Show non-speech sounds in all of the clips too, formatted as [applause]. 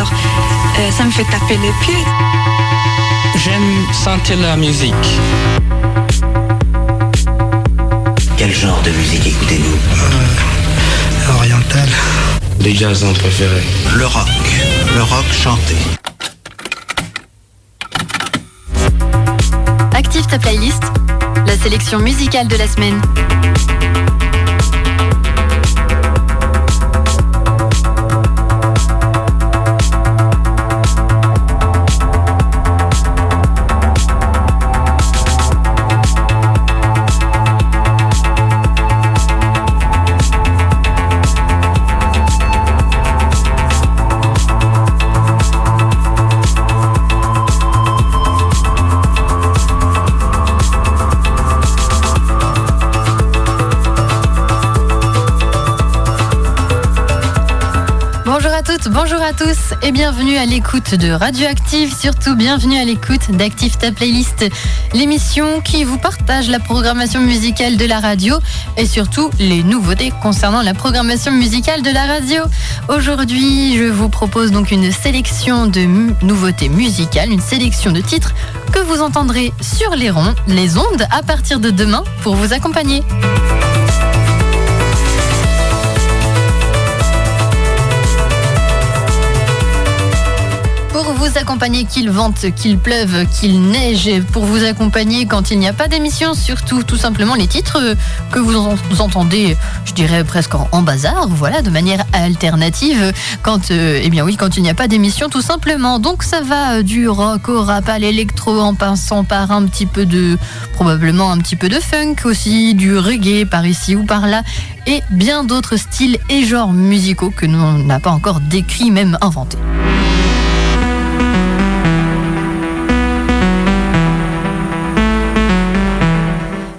alors euh, ça me fait taper les pieds. J'aime sentir la musique. Quel genre de musique écoutez-vous? Euh, Oriental. Les jazzons préférés. Le rock. Le rock chanté. Active ta playlist, la sélection musicale de la semaine. Bonjour à tous et bienvenue à l'écoute de Radioactive, surtout bienvenue à l'écoute d'Active ta playlist, l'émission qui vous partage la programmation musicale de la radio et surtout les nouveautés concernant la programmation musicale de la radio. Aujourd'hui, je vous propose donc une sélection de nouveautés musicales, une sélection de titres que vous entendrez sur les ronds, les ondes à partir de demain pour vous accompagner. Qu'il vente, qu'il pleuve, qu'il neige, pour vous accompagner quand il n'y a pas d'émission, surtout tout simplement les titres que vous entendez, je dirais presque en, bazar, voilà, de manière alternative, quand, euh, eh bien oui, quand il n'y a pas d'émission, tout simplement. Donc ça va du rock au rap à l'électro, en passant par un petit peu de, probablement un petit peu de funk aussi, du reggae par ici ou par là, et bien d'autres styles et genres musicaux que nous n'a pas encore décrits, même inventés.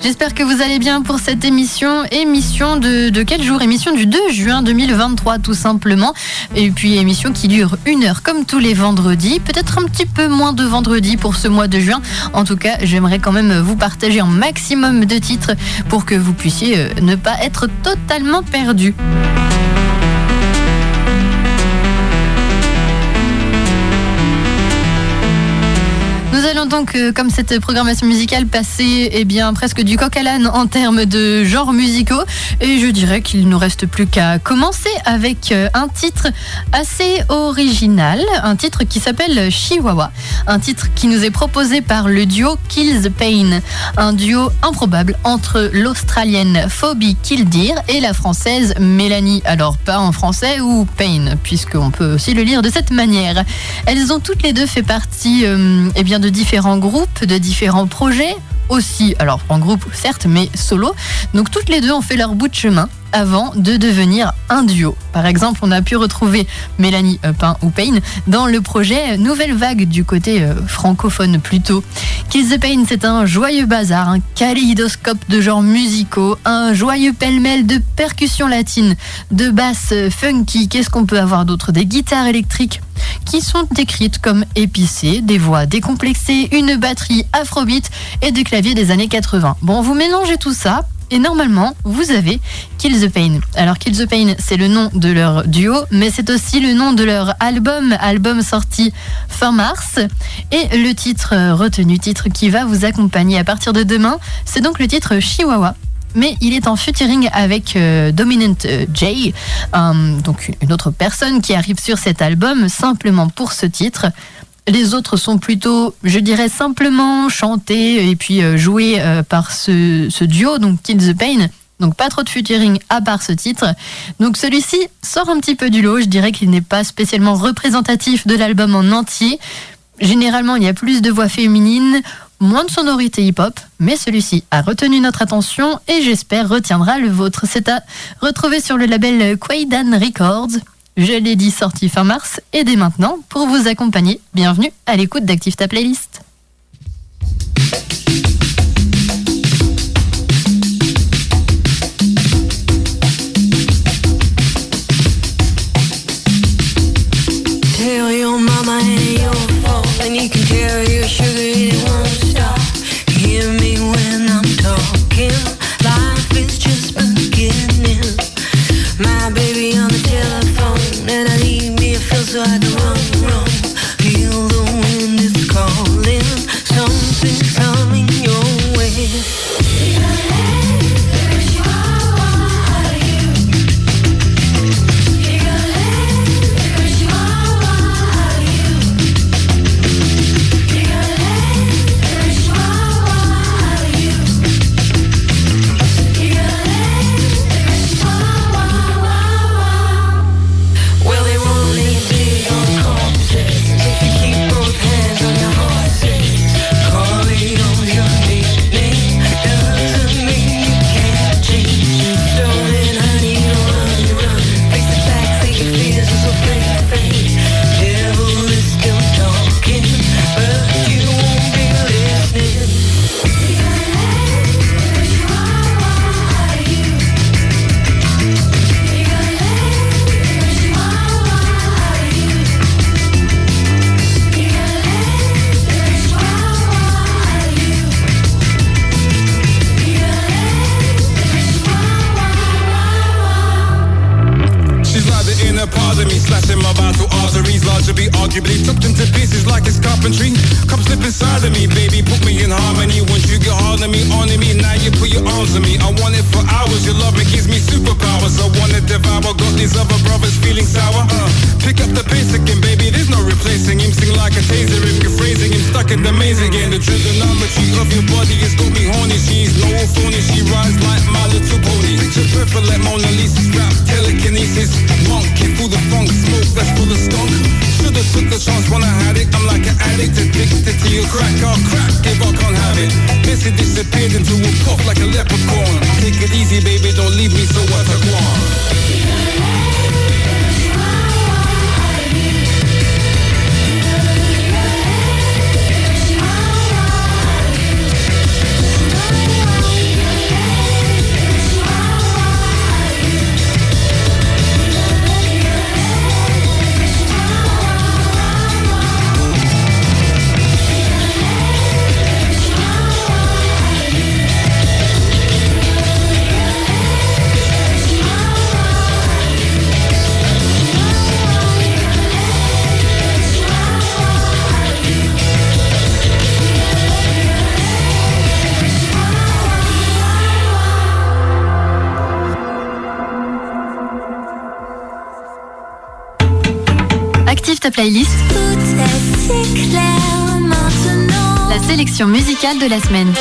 J'espère que vous allez bien pour cette émission. Émission de, quel jour? Émission du 2 juin 2023 tout simplement. Et puis émission qui dure une heure comme tous les vendredis. Peut-être un petit peu moins de vendredi pour ce mois de juin. En tout cas, j'aimerais quand même vous partager un maximum de titres pour que vous puissiez euh, ne pas être totalement perdu. Donc, euh, comme cette programmation musicale, passer eh bien, presque du coq à l'âne en termes de genres musicaux. Et je dirais qu'il ne nous reste plus qu'à commencer avec euh, un titre assez original, un titre qui s'appelle Chihuahua, un titre qui nous est proposé par le duo Kills Pain, un duo improbable entre l'australienne Phoebe Killdeer et la française Mélanie. Alors pas en français ou Pain, puisqu'on peut aussi le lire de cette manière. Elles ont toutes les deux fait partie euh, eh bien, de différents groupes, de différents projets aussi, alors en groupe certes, mais solo. Donc toutes les deux ont fait leur bout de chemin avant de devenir un duo. Par exemple, on a pu retrouver Mélanie Pain ou Payne dans le projet Nouvelle Vague du côté euh, francophone plutôt. Kiss the Pain, c'est un joyeux bazar, un kaléidoscope de genres musicaux, un joyeux pêle-mêle de percussions latines, de basses funky, qu'est-ce qu'on peut avoir d'autre? Des guitares électriques qui sont décrites comme épicées, des voix décomplexées, une batterie afrobeat et des claviers des années 80. Bon, vous mélangez tout ça et normalement, vous avez Kill the Pain. Alors Kill the Pain, c'est le nom de leur duo, mais c'est aussi le nom de leur album, album sorti fin mars. Et le titre euh, retenu, titre qui va vous accompagner à partir de demain, c'est donc le titre Chihuahua mais il est en featuring avec euh, Dominant euh, J, donc une autre personne qui arrive sur cet album simplement pour ce titre. Les autres sont plutôt, je dirais, simplement chantés et puis euh, joués par ce, duo, donc Kill the Pain. Donc pas trop de featuring à part ce titre. Donc celui-ci sort un petit peu du lot. Je dirais qu'il n'est pas spécialement représentatif de l'album en entier. Généralement, il y a plus de voix féminines moins de sonorité hip-hop, mais celui-ci a retenu notre attention et j'espère retiendra le vôtre. C'est à retrouver sur le label Quaidan Records. Je l'ai dit sorti fin mars et dès maintenant pour vous accompagner. Bienvenue à l'écoute d'Active ta playlist. usuario. La sélection musicale de la semaine.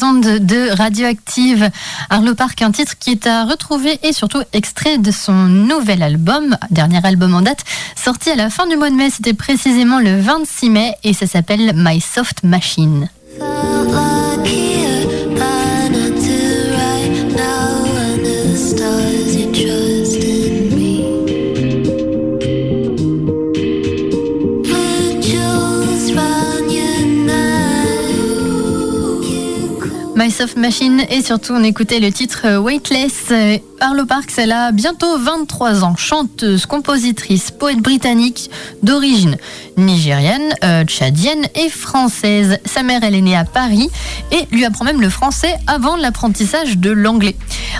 Les de Radioactive. Arlo Park, un titre qui est à retrouver et surtout extrait de son nouvel album, dernier album en date, sorti à la fin du mois de mai, c'était précisément le 26 mai et ça s'appelle My Soft Machine. Machine et surtout on écoutait le titre euh, Weightless. Euh, Arlo Parks, elle a bientôt 23 ans, chanteuse, compositrice, poète britannique d'origine nigérienne, euh, tchadienne et française. Sa mère, elle est née à Paris et lui apprend même le français avant l'apprentissage de l'anglais.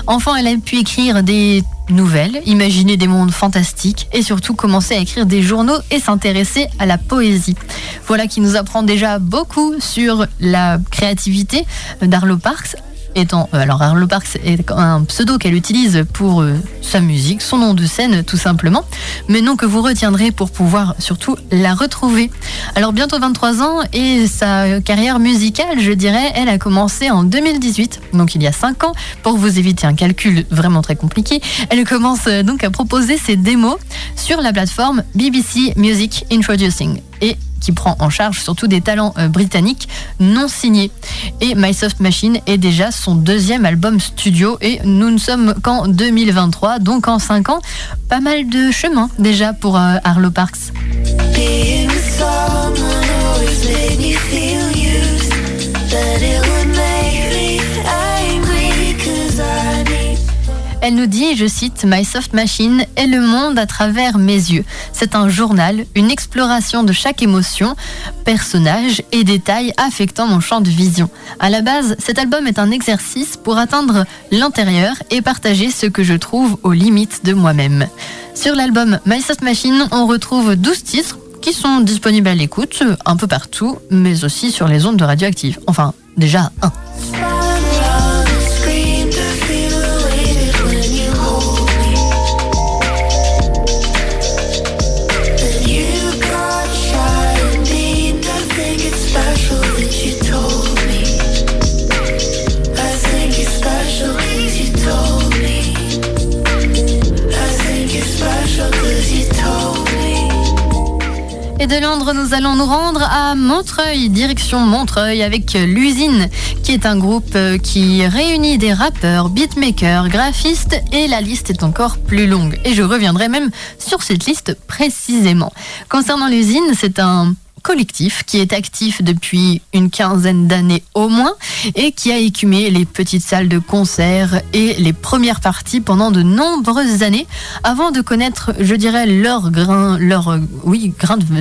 Enfant, elle a pu écrire des nouvelles, imaginer des mondes fantastiques et surtout commencer à écrire des journaux et s'intéresser à la poésie. Voilà qui nous apprend déjà beaucoup sur la créativité d'Arlo Parks étant euh, alors Arlo Parks est un pseudo qu'elle utilise pour euh, sa musique, son nom de scène tout simplement, mais non que vous retiendrez pour pouvoir surtout la retrouver. Alors bientôt 23 ans et sa carrière musicale, je dirais, elle a commencé en 2018, donc il y a 5 ans. Pour vous éviter un calcul vraiment très compliqué, elle commence euh, donc à proposer ses démos sur la plateforme BBC Music Introducing. Qui prend en charge surtout des talents euh, britanniques non signés. Et My Soft Machine est déjà son deuxième album studio et nous ne sommes qu'en 2023, donc en 5 ans, pas mal de chemin déjà pour euh, Arlo Parks. Elle nous dit, je cite, My Soft Machine est le monde à travers mes yeux. C'est un journal, une exploration de chaque émotion, personnage et détail affectant mon champ de vision. À la base, cet album est un exercice pour atteindre l'intérieur et partager ce que je trouve aux limites de moi-même. Sur l'album My Soft Machine, on retrouve 12 titres qui sont disponibles à l'écoute un peu partout, mais aussi sur les ondes de radioactive. Enfin, déjà un. De Londres, nous allons nous rendre à Montreuil, direction Montreuil, avec l'usine, qui est un groupe euh, qui réunit des rappeurs, beatmakers, graphistes, et la liste est encore plus longue. Et je reviendrai même sur cette liste précisément. Concernant l'usine, c'est un collectif qui est actif depuis une quinzaine d'années au moins et qui a écumé les petites salles de concert et les premières parties pendant de nombreuses années avant de connaître, je dirais, leur grain, oui,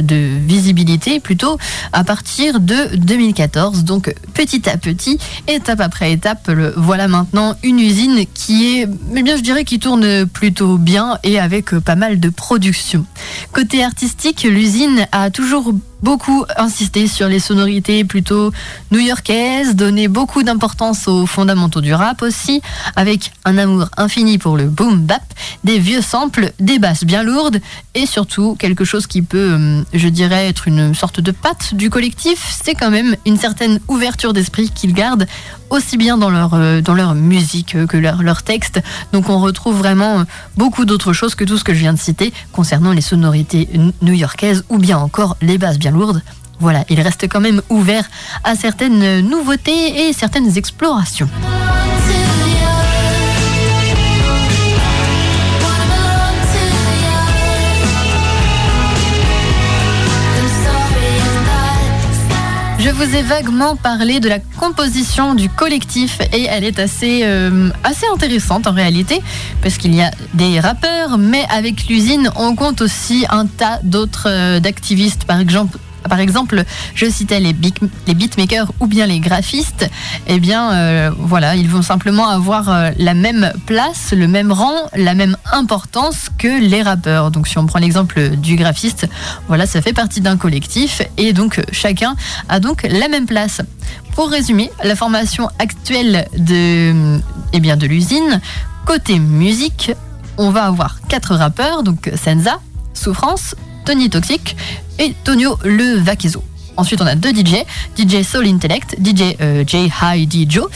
de, visibilité plutôt à partir de 2014. Donc petit à petit, étape après étape, le, voilà maintenant une usine qui est, eh bien, je dirais, qui tourne plutôt bien et avec pas mal de production. Côté artistique, l'usine a toujours beaucoup insisté sur les sonorités plutôt new-yorkaises, donné beaucoup d'importance aux fondamentaux du rap aussi, avec un amour infini pour le boom bap, des vieux samples, des basses bien lourdes et surtout quelque chose qui peut, hum, je dirais, être une sorte de patte du collectif, c'est quand même une certaine ouverture d'esprit qu'ils gardent aussi bien dans leur, euh, dans leur musique que leur, leur texte. Donc on retrouve vraiment beaucoup d'autres choses que tout ce que je viens de citer concernant les sonorités new-yorkaises ou bien encore les basses bien lourdes. Voilà, il reste quand même ouvert à certaines nouveautés et certaines explorations. Je vous ai vaguement parlé de la composition du collectif et elle est assez, euh, assez intéressante en réalité parce qu'il y a des rappeurs mais avec l'usine on compte aussi un tas d'autres euh, d'activistes. Par exemple par exemple, je citais les, beatmakers ou bien les graphistes, eh bien, euh, voilà, ils vont simplement avoir euh, la même place, le même rang, la même importance que les rappeurs. Donc, si on prend l'exemple du graphiste, voilà, ça fait partie d'un collectif et donc chacun a donc la même place. Pour résumer, la formation actuelle de, eh bien, de l'usine, côté musique, on va avoir quatre rappeurs, donc Senza, Souffrance, Tony Toxic et Tonio Le Vaquezo. Ensuite, on a deux DJ, DJ Soul Intellect, DJ euh, J High D Joe.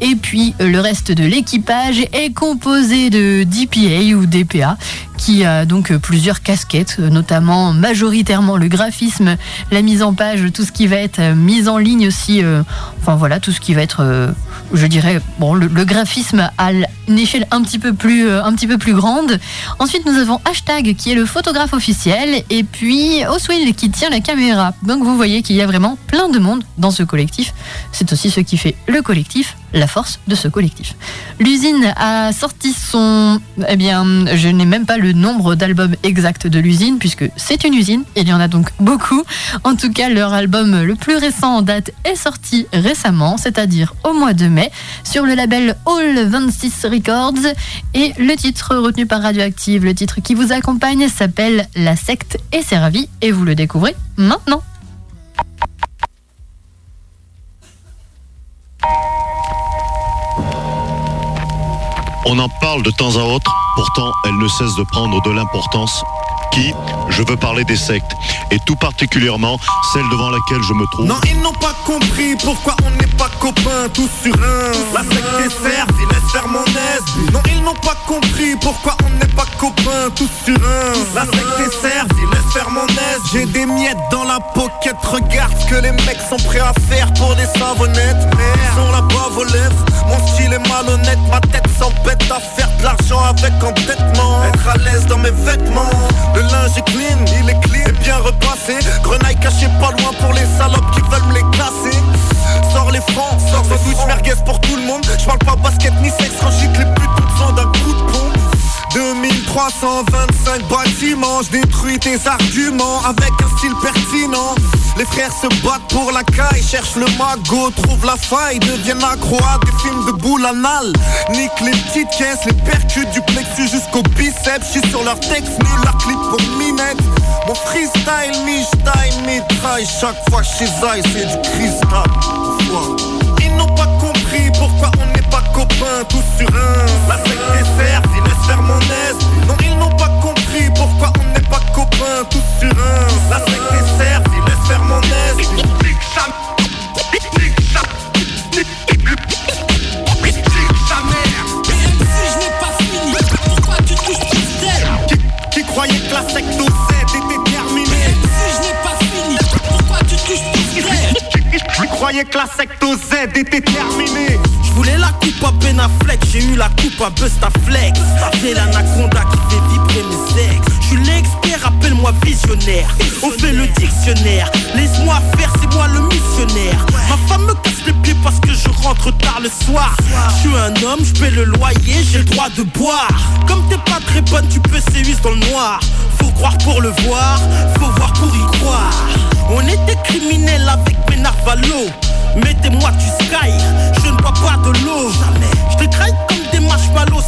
Et puis euh, le reste de l'équipage est composé de DPA ou DPA qui a donc plusieurs casquettes, notamment majoritairement le graphisme, la mise en page, tout ce qui va être euh, mise en ligne aussi, euh, enfin voilà, tout ce qui va être, euh, je dirais, bon, le, graphisme à une échelle un petit peu plus, un petit peu plus grande. Ensuite, nous avons Hashtag qui est le photographe officiel, et puis Oswell qui tient la caméra. Donc vous voyez qu'il y a vraiment plein de monde dans ce collectif. C'est aussi ce qui fait le collectif, la force de ce collectif. L'usine a sorti son, eh bien, je n'ai même pas le nombre d'albums exacts de l'usine puisque c'est une usine. Il y en a donc beaucoup. En tout cas, leur album le plus récent en date est sorti récemment, c'est-à-dire au mois de mai, sur le label All 26 Records. Et le titre retenu par Radioactive, le titre qui vous accompagne, s'appelle La secte est servie et vous le découvrez maintenant. On en parle de temps à autre, pourtant elle ne cesse de prendre de l'importance. Qui? Je veux parler des sectes, et tout particulièrement celle devant laquelle je me trouve. Non, ils n'ont pas compris pourquoi on n'est pas copains, tous sur un. La secte est servie, laisse faire mon aise. Non, ils n'ont pas compris pourquoi on n'est pas copains, tous sur un. La secte est servie, laisse faire mon aise. J'ai des miettes dans la pocket, regarde ce que les mecs sont prêts à faire pour des savonnettes. Ils ont la bave aux lèvres, mon style est malhonnête, ma tête s'embête à faire de l'argent avec endettement. Être à l'aise dans mes vêtements, le linge est clean, il est clean et bien repassé. Grenaille cachée pas loin pour les salopes qui veulent me les casser. Sors les francs, sors sandwich merguez pour tout le monde. Je parle pas basket ni sexe, quand j'gicle les putes ont besoin d'un coup de pompe. 2325 bâtiments, je détruis tes arguments avec un style pertinent. Les frères se battent pour la caille, cherchent le magot, trouvent la faille, deviennent accro à des films de boule anal. Nique les petites caisses, les percutes du plexus jusqu'au biceps. Suis sur leur texte, nul leur clip pour minette. Mon freestyle, mi-style, mitraille. Chaque fois suis zaï, c'est du cristal. Ils n'ont pas compris pourquoi on pas copains, tous sur un. La secte est servie, laisse faire mon aise. Non, ils n'ont pas compris pourquoi on n'est pas copains, tous sur un. La secte est servie, laisse faire mon aise. Qui croyait que la secte croyait que la secte au Z était terminée Je voulais la coupe à Ben Affleck, j'ai eu la coupe à Bustaflex J'ai l'anaconda qui fait vibrer mes ex L'expert, appelle-moi visionnaire. On fait le dictionnaire, laisse-moi faire, c'est moi le missionnaire. Ma femme me casse les pieds parce que je rentre tard le soir. Je suis un homme, je paie le loyer, j'ai le droit de boire. Comme t'es pas très bonne, tu peux sévice dans le noir. Faut croire pour le voir, faut voir pour y croire. On était criminels avec Benarvalo Mettez-moi du sky, je ne bois pas de l'eau. Je te comme des marshmallows,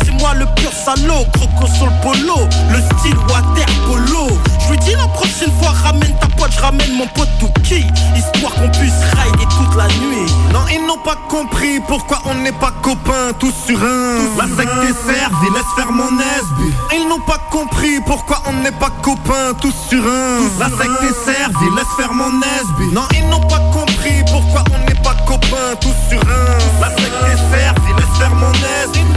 salaud Croco sur le polo, le style water polo Je lui dis la prochaine fois ramène ta pote, je ramène mon pote Touki Histoire qu'on puisse rider toute la nuit Non, ils n'ont pas compris pourquoi on n'est pas copains, tous sur un. La secte est servie, laisse faire mon aise. Ils n'ont pas compris pourquoi on n'est pas copains, tous sur un. La secte est servie, laisse faire mon aise. Non, ils n'ont pas compris pourquoi on n'est pas copains, tous sur un. La secte est servie, laisse faire mon aise.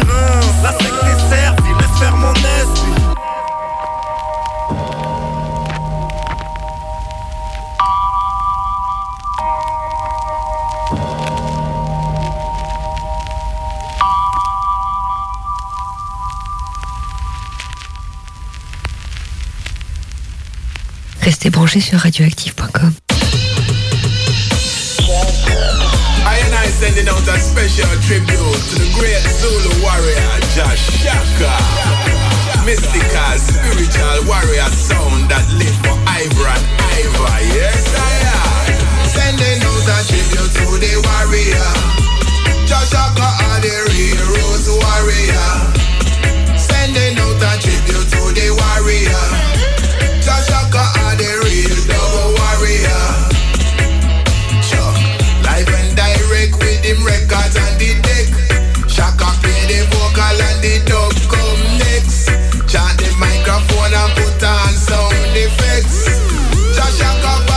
Un. La secte est servie, laisse faire mon aise. Restez branchés sur radioactive.com. sending out a special tribute to the great Zulu warrior Josh Shaka. Mystical, spiritual warrior sound that live for Ivor and Ivor. Yes, I am. Sending out a tribute to the warrior. Josh Shaka are the rose warrior. Sending out a tribute to the warrior. Josh Shaka are the real double warrior. them records and the deck. Shaka play the vocal and the dub come next. Chant the microphone and put on sound effects. Shaka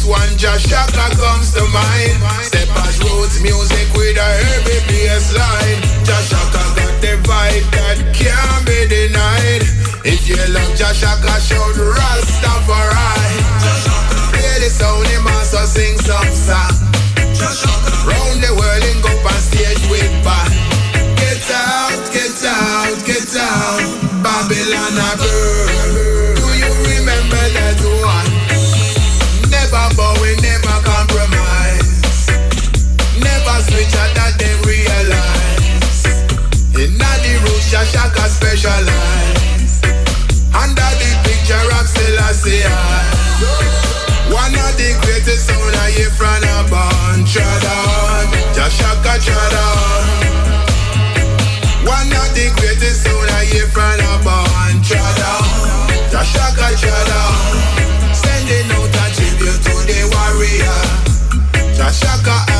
this one just shaka comes to mind. Steppers roots music with a heavy bass line. Just shaka got the vibe that can't be denied. If you love Jashaka, shout Rastafari. Play the sound, him also sing some song. Round the world and go on stage with band. Get out, get out, get out. Babylon a burn. Shaka specialize. Under the picture of Selassie. One of the greatest sound I from a band Tradon, Jashaka Tradon One of the greatest sound I from a band Tradon, Jashaka Tradon Sending out a tribute to the warrior. Jashaka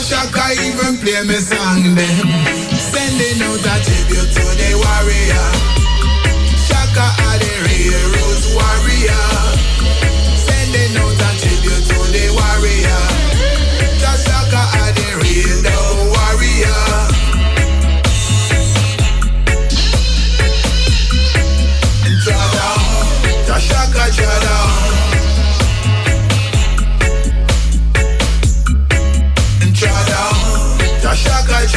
Shaka even play me song them Sending out a tribute to the warrior. Shaka are the real roots warrior. Sending out a tribute to the warrior. Shaka are the real dog warrior. Jah Shaka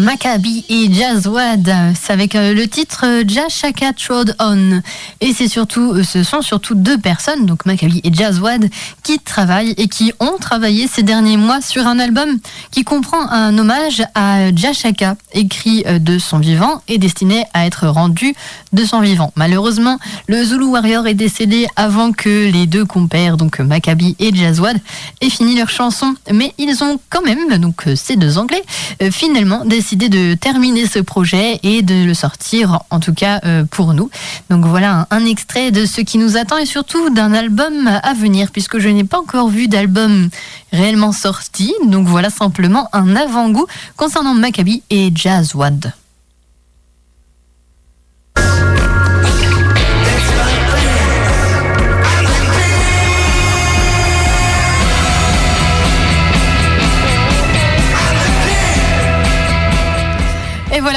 Maccabi et Jazzwad, c'est avec euh, le titre euh, Jashaka Trod On. Et c'est surtout, euh, ce sont surtout deux personnes, donc Maccabi et Jazzwad, qui travaillent et qui ont travaillé ces derniers mois sur un album qui comprend un hommage à Jashaka, écrit de son vivant et destiné à être rendu de son vivant. Malheureusement, le Zulu Warrior est décédé avant que les deux compères, donc Maccabi et Jazzwad, aient fini leur chanson. Mais ils ont quand même, donc ces deux Anglais, finalement décidé de terminer ce projet et de le sortir, en tout cas euh, pour nous. Donc voilà un, un extrait de ce qui nous attend et surtout d'un album à venir, puisque je n'ai pas encore vu d'album réellement sorti. Donc voilà simplement un avant-goût concernant Maccabi et Jazzwad. Et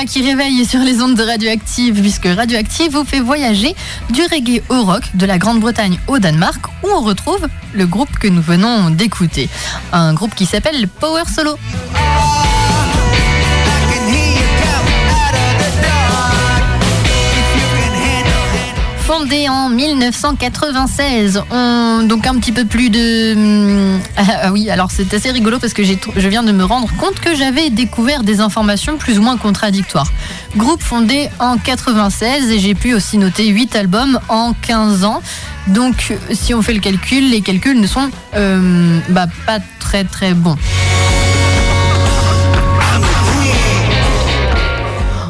qui réveille sur les ondes de Radioactive, puisque Radioactive vous fait voyager du reggae au rock de la Grande-Bretagne au Danemark, où on retrouve le groupe que nous venons d'écouter. Un groupe qui s'appelle Power Solo. Fondé en 1996, on- donc un petit peu plus de... hum, [laughs] Ah, oui, alors c'est assez rigolo parce que je viens de me rendre compte que j'avais découvert des informations plus ou moins contradictoires. Groupe fondé en 96 et j'ai pu aussi noter 8 albums en 15 ans. Donc si on fait le calcul, les calculs ne sont euh, bah, pas très très bons.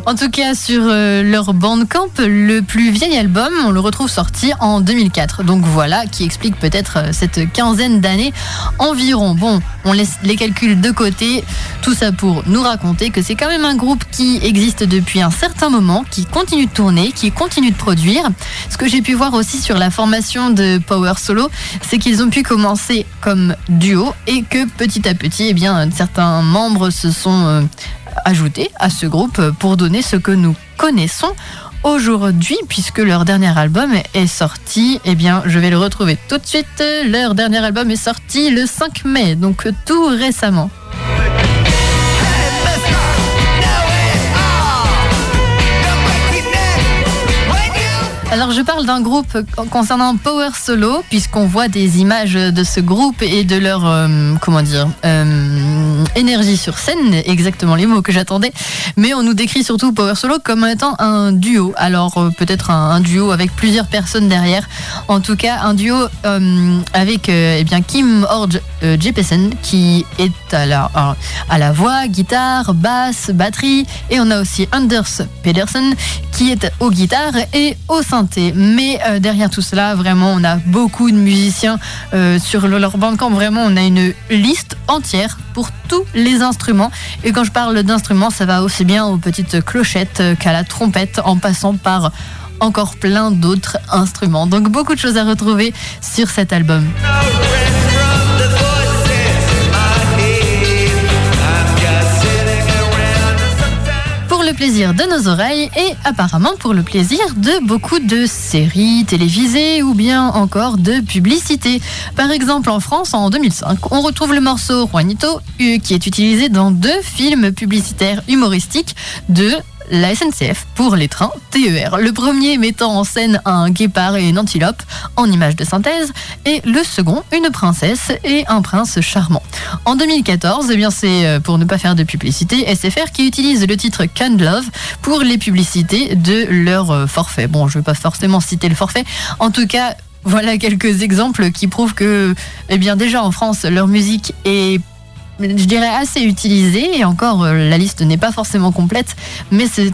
En tout cas, sur euh, leur Bandcamp, le plus vieil album, on le retrouve sorti en 2004. Donc voilà, qui explique peut-être euh, cette quinzaine d'années environ. Bon, on laisse les calculs de côté. Tout ça pour nous raconter que c'est quand même un groupe qui existe depuis un certain moment, qui continue de tourner, qui continue de produire. Ce que j'ai pu voir aussi sur la formation de Power Solo, c'est qu'ils ont pu commencer comme duo et que petit à petit, eh bien, certains membres se sont euh, ajouté à ce groupe pour donner ce que nous connaissons aujourd'hui puisque leur dernier album est sorti. Eh bien, je vais le retrouver tout de suite. Leur dernier album est sorti le 5 mai, donc tout récemment. Alors je parle d'un groupe concernant Power Solo puisqu'on voit des images de ce groupe et de leur euh, euh, énergie sur scène, exactement les mots que j'attendais. Mais on nous décrit surtout Power Solo comme étant un duo. Alors euh, peut-être un, duo avec plusieurs personnes derrière. En tout cas un duo avec eh bien Kim Orge Jeppesen qui est à la à, à la voix, guitare, basse, batterie et on a aussi Anders Pedersen qui est aux guitares et au synthé. Mais euh, derrière tout cela, vraiment, on a beaucoup de musiciens euh, sur le- leur bandcamp. Vraiment, on a une liste entière pour tous les instruments. Et quand je parle d'instruments, ça va aussi bien aux petites clochettes euh, qu'à la trompette, en passant par encore plein d'autres instruments. Donc beaucoup de choses à retrouver sur cet album. Plaisir de nos oreilles et apparemment pour le plaisir de beaucoup de séries télévisées ou bien encore de publicités. Par exemple, en France, en 2005, on retrouve le morceau Juanito euh, qui est utilisé dans deux films publicitaires humoristiques de la SNCF pour les trains TER. Le premier mettant en scène un guépard et une antilope en image de synthèse et le second une princesse et un prince charmant. En 2014, eh bien c'est euh, pour ne pas faire de publicité SFR qui utilise le titre Can Love pour les publicités de leur euh, forfait. Bon, je ne vais pas forcément citer le forfait. En tout cas, voilà quelques exemples qui prouvent que, eh bien déjà en France, leur musique est je dirais assez utilisée et encore euh, la liste n'est pas forcément complète mais c'est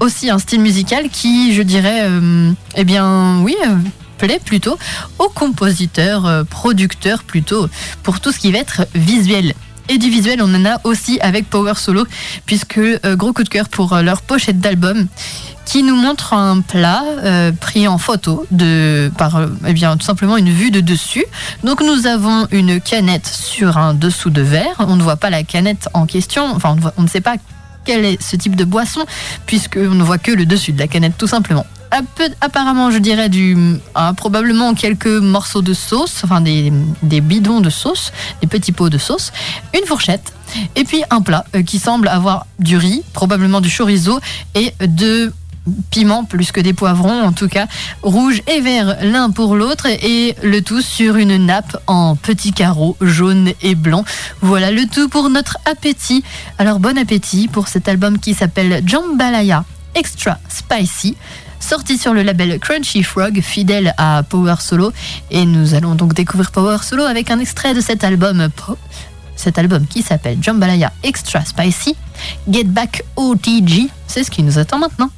aussi, un style musical qui je dirais euh, eh bien oui euh, plaît plutôt aux compositeurs producteurs plutôt pour tout ce qui va être visuel et du visuel, on en a aussi avec Power Solo, puisque euh, gros coup de cœur pour euh, leur pochette d'album qui nous montre un plat euh, pris en photo de par eh tout simplement une vue de dessus. Donc nous avons une canette sur un dessous de verre. On ne voit pas la canette en question. Enfin, on ne sait pas quel est ce type de boisson puisque on ne voit que le dessus de la canette tout simplement. Apparemment, je dirais du ah, probablement quelques morceaux de sauce, enfin des, des bidons de sauce, des petits pots de sauce, une fourchette et puis un plat euh, qui semble avoir du riz, probablement du chorizo et de piments plus que des poivrons en tout cas. Rouge et vert l'un pour l'autre et le tout sur une nappe en petits carreaux jaune et blanc voilà le tout pour notre appétit. Alors bon appétit pour cet album qui s'appelle Jambalaya Extra Spicy sorti sur le label Crunchy Frog fidèle à Power Solo. Et nous allons donc découvrir Power Solo avec un extrait de cet album cet album qui s'appelle Jambalaya Extra Spicy. Get Back OTG c'est ce qui nous attend maintenant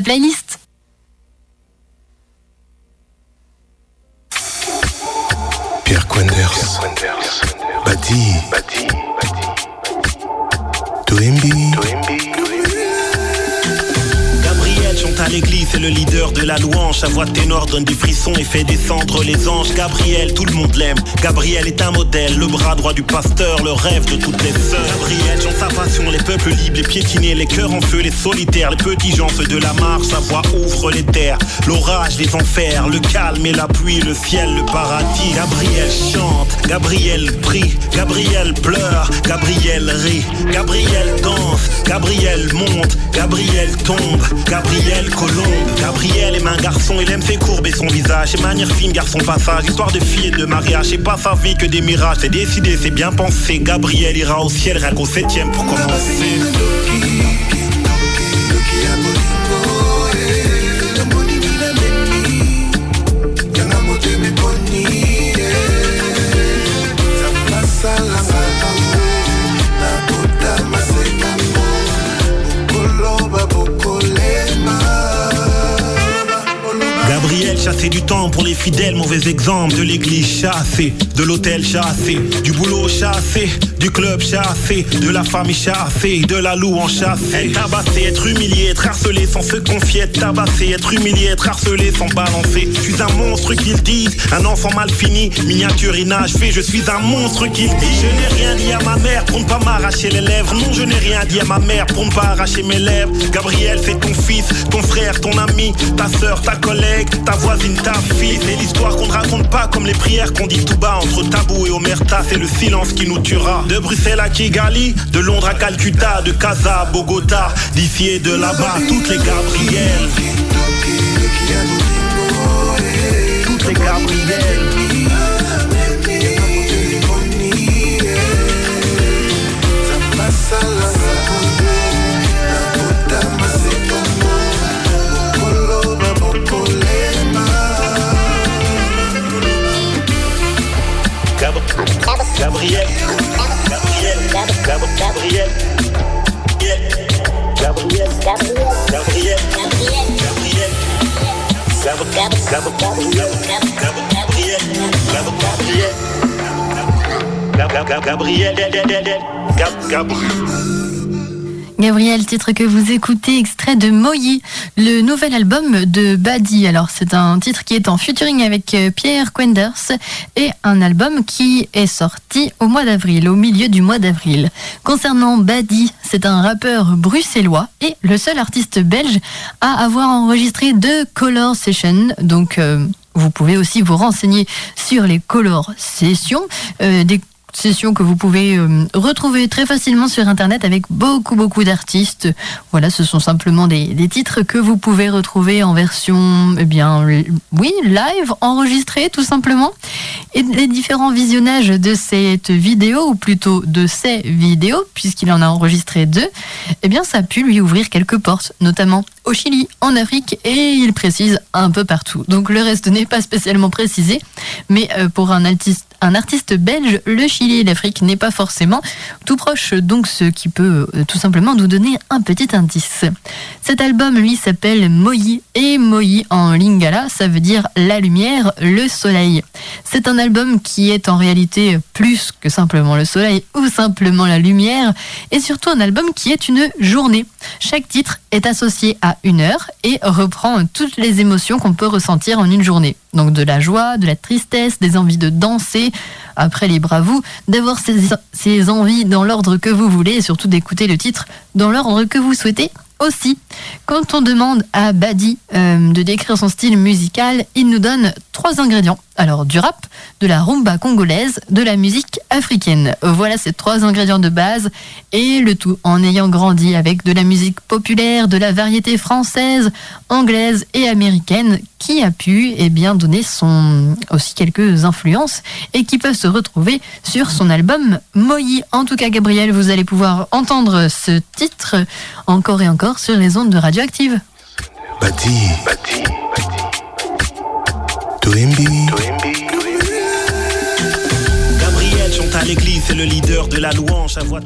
playlist. Descendre les anges. Gabriel, tout le monde l'aime. Gabriel est un modèle, le bras droit du pasteur, le rêve de toutes les sœurs. Gabriel chante sa passion, les peuples libres, les piétinés, les cœurs en feu, les solitaires, les petits gens, ceux de la marche. Sa voix ouvre les terres, l'orage, les enfers, le calme et la pluie, le ciel, le paradis. Gabriel chante, Gabriel prie, Gabriel pleure, Gabriel rit, Gabriel danse, Gabriel monte, Gabriel tombe, Gabriel colombe. Gabriel aime un garçon, il aime ses courbes et son visage. C'est manière fine, garçon passage, histoire de fille et de mariage. C'est pas sa vie que des mirages, c'est décidé, c'est bien pensé. Gabriel ira au ciel, rien qu'au septième pour commencer. Fidèles, mauvais exemple de l'église chassé, de l'hôtel chassé, du boulot chassé, du club chassé, de la famille chassée, de la louange chassée. Être tabassé, être humilié, être harcelé sans se confier, être tabassé, être humilié, être harcelé sans balancer. Je suis un monstre qu'ils disent, un enfant mal fini, miniature inachevé, je suis un monstre qu'ils disent. Je n'ai rien dit à ma mère pour ne pas m'arracher les lèvres. Non, je n'ai rien dit à ma mère pour ne pas arracher mes lèvres. Gabriel, c'est ton fils, ton frère, ton ami, ta soeur, ta collègue, ta voisine, ta fille. C'est l'histoire qu'on ne raconte pas comme les prières qu'on dit tout bas entre tabou et omerta. C'est le silence qui nous tuera. De Bruxelles à Kigali, de Londres à Calcutta, de Casa à Bogota, d'ici et de là-bas, toutes les Gabrielles. Toutes les. Gabriel. Gabriel. Gabriel. Gabriel. Gab- Gab- Gab- Gabriel. Gab- Gabriel. Gab- Gab- Gab- Gabriel. Gab- Gab- Gabriel, titre que vous écoutez, extrait de Moyi, le nouvel album de Badi. Alors, c'est un titre qui est en featuring avec euh, Pierre Quenders et un album qui est sorti au mois d'avril, au milieu du mois d'avril. Concernant Badi, c'est un rappeur bruxellois et le seul artiste belge à avoir enregistré deux Color Sessions. Donc, euh, vous pouvez aussi vous renseigner sur les Color Sessions, euh, session que vous pouvez euh, retrouver très facilement sur internet avec beaucoup beaucoup d'artistes. Voilà, ce sont simplement des, des titres que vous pouvez retrouver en version, eh bien, oui, live, enregistrée tout simplement. Et les différents visionnages de cette vidéo, ou plutôt de ces vidéos, puisqu'il en a enregistré deux, eh bien, ça a pu lui ouvrir quelques portes, notamment au Chili, en Afrique, et il précise un peu partout. Donc le reste n'est pas spécialement précisé, mais euh, pour un artiste, belge, le Chili et l'Afrique n'est pas forcément tout proche, donc ce qui peut euh, tout simplement nous donner un petit indice. Cet album, lui, s'appelle Moyi, et Moyi en lingala, ça veut dire la lumière, le soleil. C'est un album qui est en réalité plus que simplement le soleil ou simplement la lumière, et surtout un album qui est une journée. Chaque titre est associé à une heure et reprend toutes les émotions qu'on peut ressentir en une journée. Donc de la joie, de la tristesse, des envies de danser, après libre à d'avoir ces, ces envies dans l'ordre que vous voulez et surtout d'écouter le titre dans l'ordre que vous souhaitez aussi. Quand on demande à Badi euh, de décrire son style musical, il nous donne trois ingrédients. Alors du rap, de la rumba congolaise, de la musique africaine. Voilà ces trois ingrédients de base et le tout en ayant grandi avec de la musique populaire, de la variété française, anglaise et américaine qui a pu eh bien donner son aussi quelques influences et qui peuvent se retrouver sur son album Moyi. En tout cas Gabriel, vous allez pouvoir entendre ce titre encore et encore sur les ondes de Radioactive. Bati. Gabriel chante à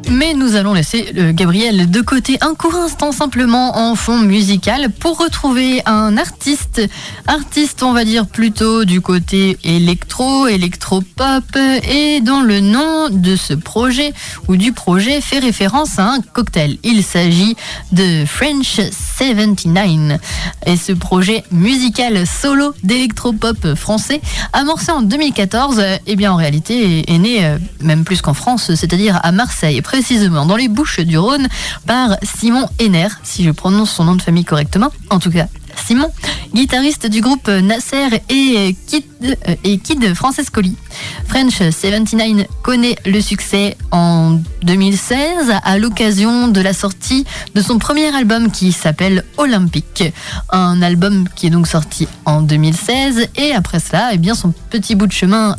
Mais nous allons laisser euh, Gabriel de côté un court instant simplement en fond musical pour retrouver un artiste, artiste on va dire plutôt du côté électro, électro-pop et dont le nom de ce projet ou du projet fait référence à un cocktail. Il s'agit de French 79 et ce projet musical solo d'électro-pop français amorcé en 2014 euh, eh bien en réalité est, est né euh, même plus qu'en France, c'est-à-dire à Marseille, précisément dans les Bouches du Rhône, par Simon Henner, si je prononce son nom de famille correctement. En tout cas, Simon, guitariste du groupe Nasser et Kid, euh, et Kid Francescoli. French 79 connaît le succès en 2016 à l'occasion de la sortie de son premier album qui s'appelle Olympique. Un album qui est donc sorti en 2016 et après cela, eh bien, son petit bout de chemin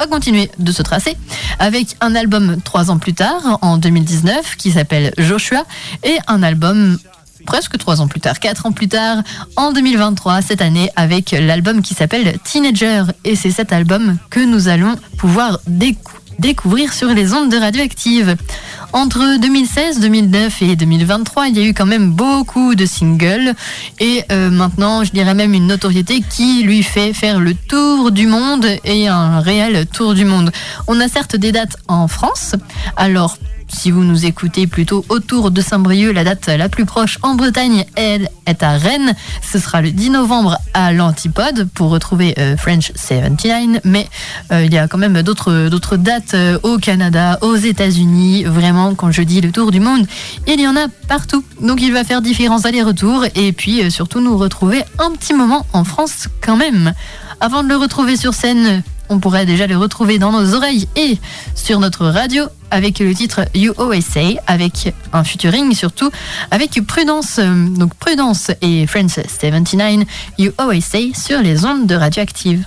a continué de se tracer avec un album trois ans plus tard, en 2019, qui s'appelle Joshua, et un album presque trois ans plus tard, quatre ans plus tard, en 2023, cette année, avec l'album qui s'appelle Teenager. Et c'est cet album que nous allons pouvoir décou- découvrir sur les ondes de Radioactive. Entre 2016, 2009 et 2023, il y a eu quand même beaucoup de singles et euh, maintenant, je dirais même une notoriété qui lui fait faire le tour du monde et un réel tour du monde. On a certes des dates en France, alors si vous nous écoutez plutôt autour de Saint-Brieuc, la date la plus proche en Bretagne, elle, est à Rennes. Ce sera le 10 novembre à l'Antipode pour retrouver euh, French 79. Mais euh, il y a quand même d'autres dates euh, au Canada, aux États-Unis. Vraiment, quand je dis le tour du monde, il y en a partout. Donc il va faire différents allers-retours et puis surtout nous retrouver un petit moment en France quand même. Avant de le retrouver sur scène, on pourrait déjà le retrouver dans nos oreilles et sur notre radio avec le titre You avec un featuring surtout avec Prudence. Donc Prudence et Friends 79, You sur les ondes de Radioactive.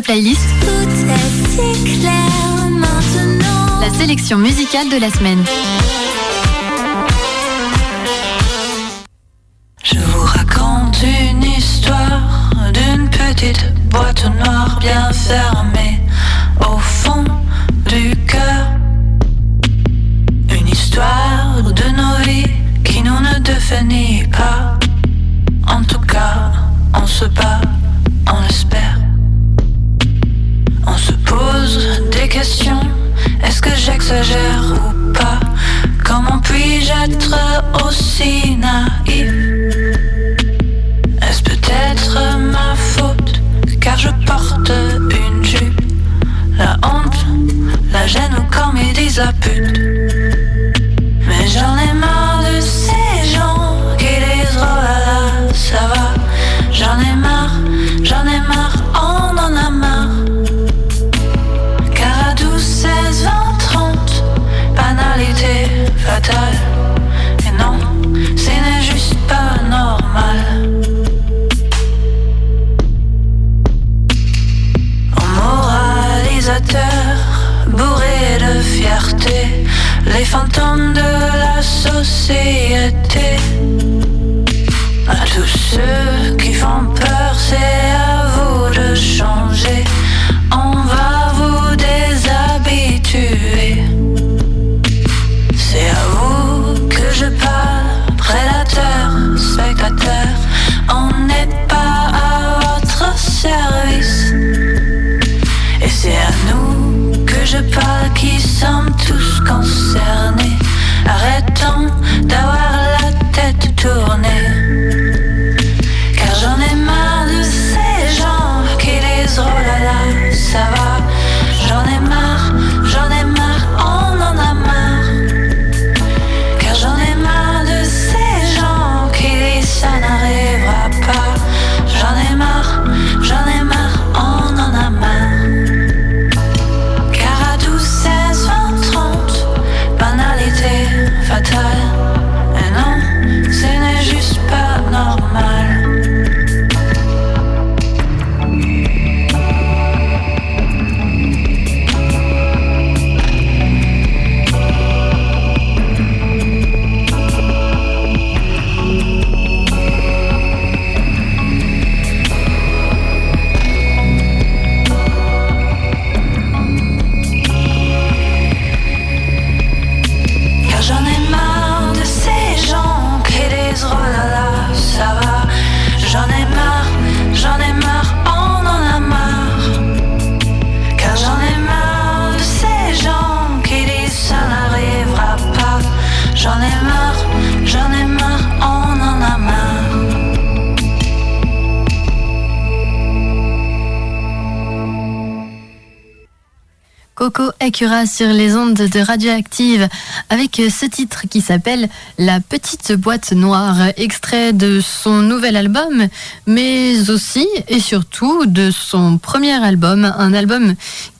Ta playlist. La sélection musicale de la semaine. Sur les ondes de Radioactive avec ce titre qui s'appelle La petite boîte noire, extrait de son nouvel album, mais aussi et surtout de son premier album, un album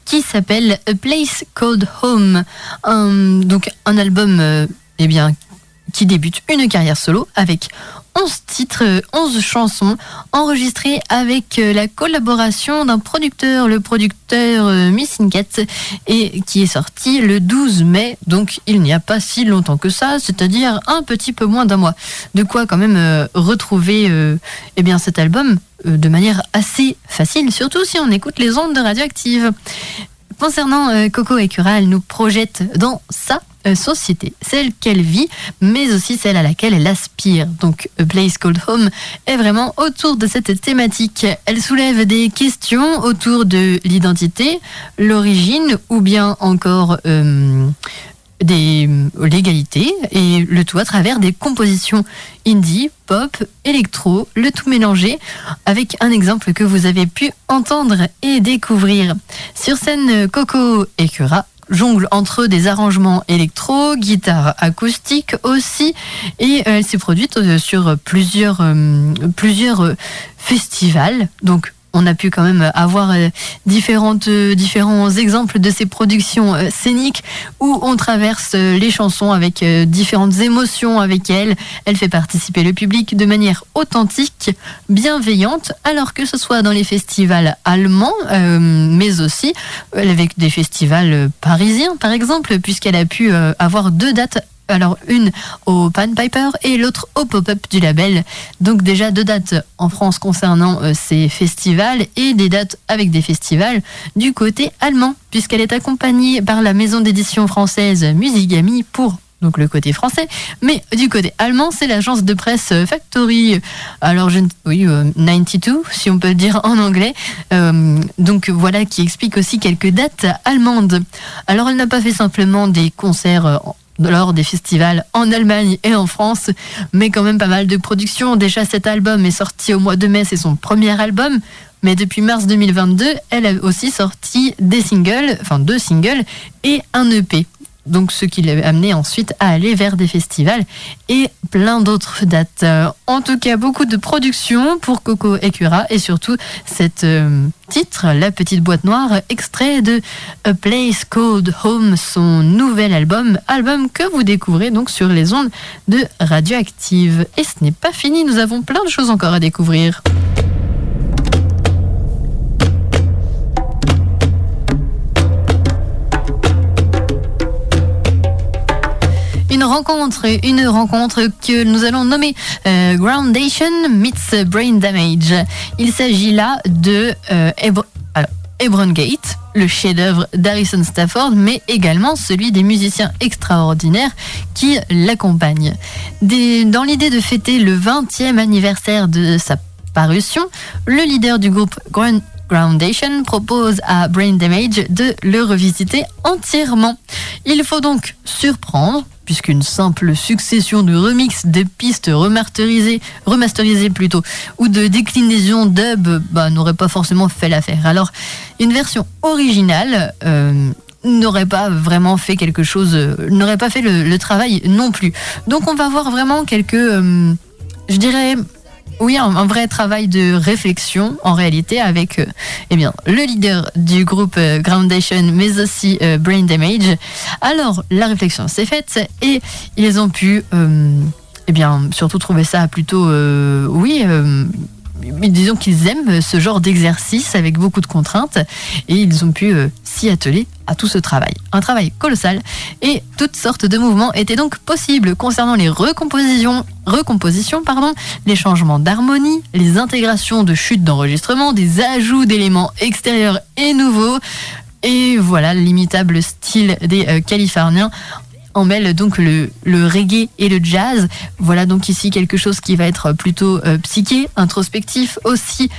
qui s'appelle A Place Called Home. Un- donc un album euh, eh bien, qui débute une carrière solo avec 11 titres, euh, 11 chansons enregistrées avec euh, la collaboration d'un producteur, le producteur euh, Missing Cat, et qui est sorti le 12 mai, donc il n'y a pas si longtemps que ça, c'est-à-dire un petit peu moins d'un mois. De quoi quand même euh, retrouver eh bien, cet album de manière assez facile, surtout si on écoute les ondes de radioactive. Concernant Coco Ekura, elle nous projette dans euh, société, celle qu'elle vit, mais aussi celle à laquelle elle aspire. Donc, A Place Called Home est vraiment autour de cette thématique. Elle soulève des questions autour de l'identité, l'origine ou bien encore euh, des l'égalité et le tout à travers des compositions indie, pop, électro, le tout mélangé avec un exemple que vous avez pu entendre et découvrir. Sur scène, Coco et Cura jongle entre des arrangements électro, guitare acoustique aussi, et euh, elle s'est produite euh, sur plusieurs, euh, plusieurs festivals, donc on a pu quand même avoir euh, euh, différents exemples de ces productions euh, scéniques où on traverse les chansons avec différentes émotions avec elle. Elle fait participer le public de manière authentique, bienveillante, alors que ce soit dans les festivals allemands, mais aussi avec des festivals parisiens, par exemple, puisqu'elle a pu avoir deux dates alors une au Pan Piper et l'autre au pop-up du label. Donc déjà deux dates en France concernant euh, ces festivals et des dates avec des festivals du côté allemand, puisqu'elle est accompagnée par la maison d'édition française Musigami pour donc le côté français, mais du côté allemand, c'est l'agence de presse euh, Factory. Alors, je, oui, euh, 92, si on peut dire en anglais. Euh, donc voilà, qui explique aussi quelques dates allemandes. Alors, elle n'a pas fait simplement des concerts euh, lors des festivals en Allemagne et en France, mais quand même pas mal de productions. Déjà, cet album est sorti au mois de mai, c'est son premier album. Mais depuis mars 2022, elle a aussi sorti des singles, enfin deux singles et un EP. Donc ce qui l'a amené ensuite à aller vers des festivals et plein d'autres dates. Euh, En tout cas, beaucoup de productions pour Coco et Cura et surtout cet euh, titre, La Petite Boîte Noire, extrait de A Place Called Home, son nouvel album, album que vous découvrez donc sur les ondes de Radioactive. Et ce n'est pas fini, nous avons plein de choses encore à découvrir. Une rencontre, une rencontre que nous allons nommer euh, Groundation meets Brain Damage. Il s'agit là de euh, Gate, le chef-d'œuvre d'Harrison Stafford, mais également celui des musiciens extraordinaires qui l'accompagnent. Dans l'idée de fêter le 20e anniversaire de sa parution, le leader du groupe Ground- Groundation propose à Brain Damage de le revisiter entièrement. Il faut donc surprendre, puisqu'une simple succession de remix de pistes remasterisées, remasterisées plutôt, ou de déclinaisons dub bah, n'aurait pas forcément fait l'affaire. Alors, une version originale euh, n'aurait pas vraiment fait quelque chose, euh, n'aurait pas fait le, le travail non plus. Donc, on va voir vraiment quelques, euh, je dirais, oui, un, vrai travail de réflexion en réalité avec euh, eh bien, le leader du groupe euh, Groundation, mais aussi euh, Brain Damage. Alors, la réflexion s'est faite et ils ont pu, eh bien, surtout trouver ça plutôt, oui. Disons qu'ils aiment ce genre d'exercice avec beaucoup de contraintes et ils ont pu euh, s'y atteler à tout ce travail. Un travail colossal et toutes sortes de mouvements étaient donc possibles concernant les recompositions, recompositions pardon, les changements d'harmonie, les intégrations de chutes d'enregistrement, des ajouts d'éléments extérieurs et nouveaux. Et voilà l'imitable style des euh, Californiens en mêle donc le, reggae et le jazz. Voilà donc ici quelque chose qui va être plutôt euh, psyché, introspectif aussi.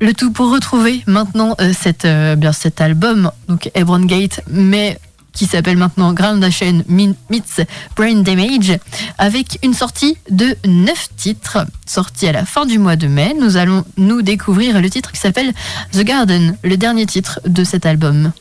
Le tout pour retrouver maintenant euh, euh, bien cet album, donc Hebron Gate, mais qui s'appelle maintenant Groundation Meets Brain Damage, avec une sortie de 9 titres, sorti à la fin du mois de mai. Nous allons nous découvrir le titre qui s'appelle The Garden, le dernier titre de cet album.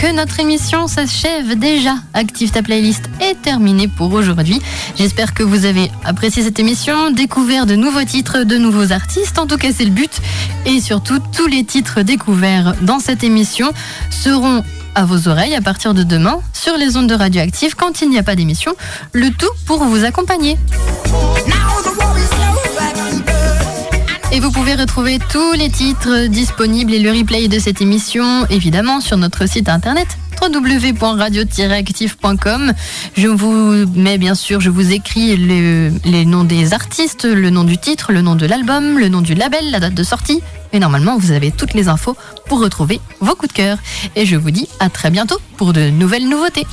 Que notre émission s'achève déjà. Active ta playlist est terminée pour aujourd'hui. J'espère que vous avez apprécié cette émission, découvert de nouveaux titres, de nouveaux artistes. En tout cas, c'est le but. Et surtout, tous les titres découverts dans cette émission seront à vos oreilles à partir de demain sur les ondes de Radioactive quand il n'y a pas d'émission. Le tout pour vous accompagner. Et vous pouvez retrouver tous les titres disponibles et le replay de cette émission, évidemment, sur notre site internet www.radio-active.com. Je vous mets bien sûr, je vous écris le- les noms des artistes, le nom du titre, le nom de l'album, le nom du label, la date de sortie. Et normalement, vous avez toutes les infos pour retrouver vos coups de cœur. Et je vous dis à très bientôt pour de nouvelles nouveautés.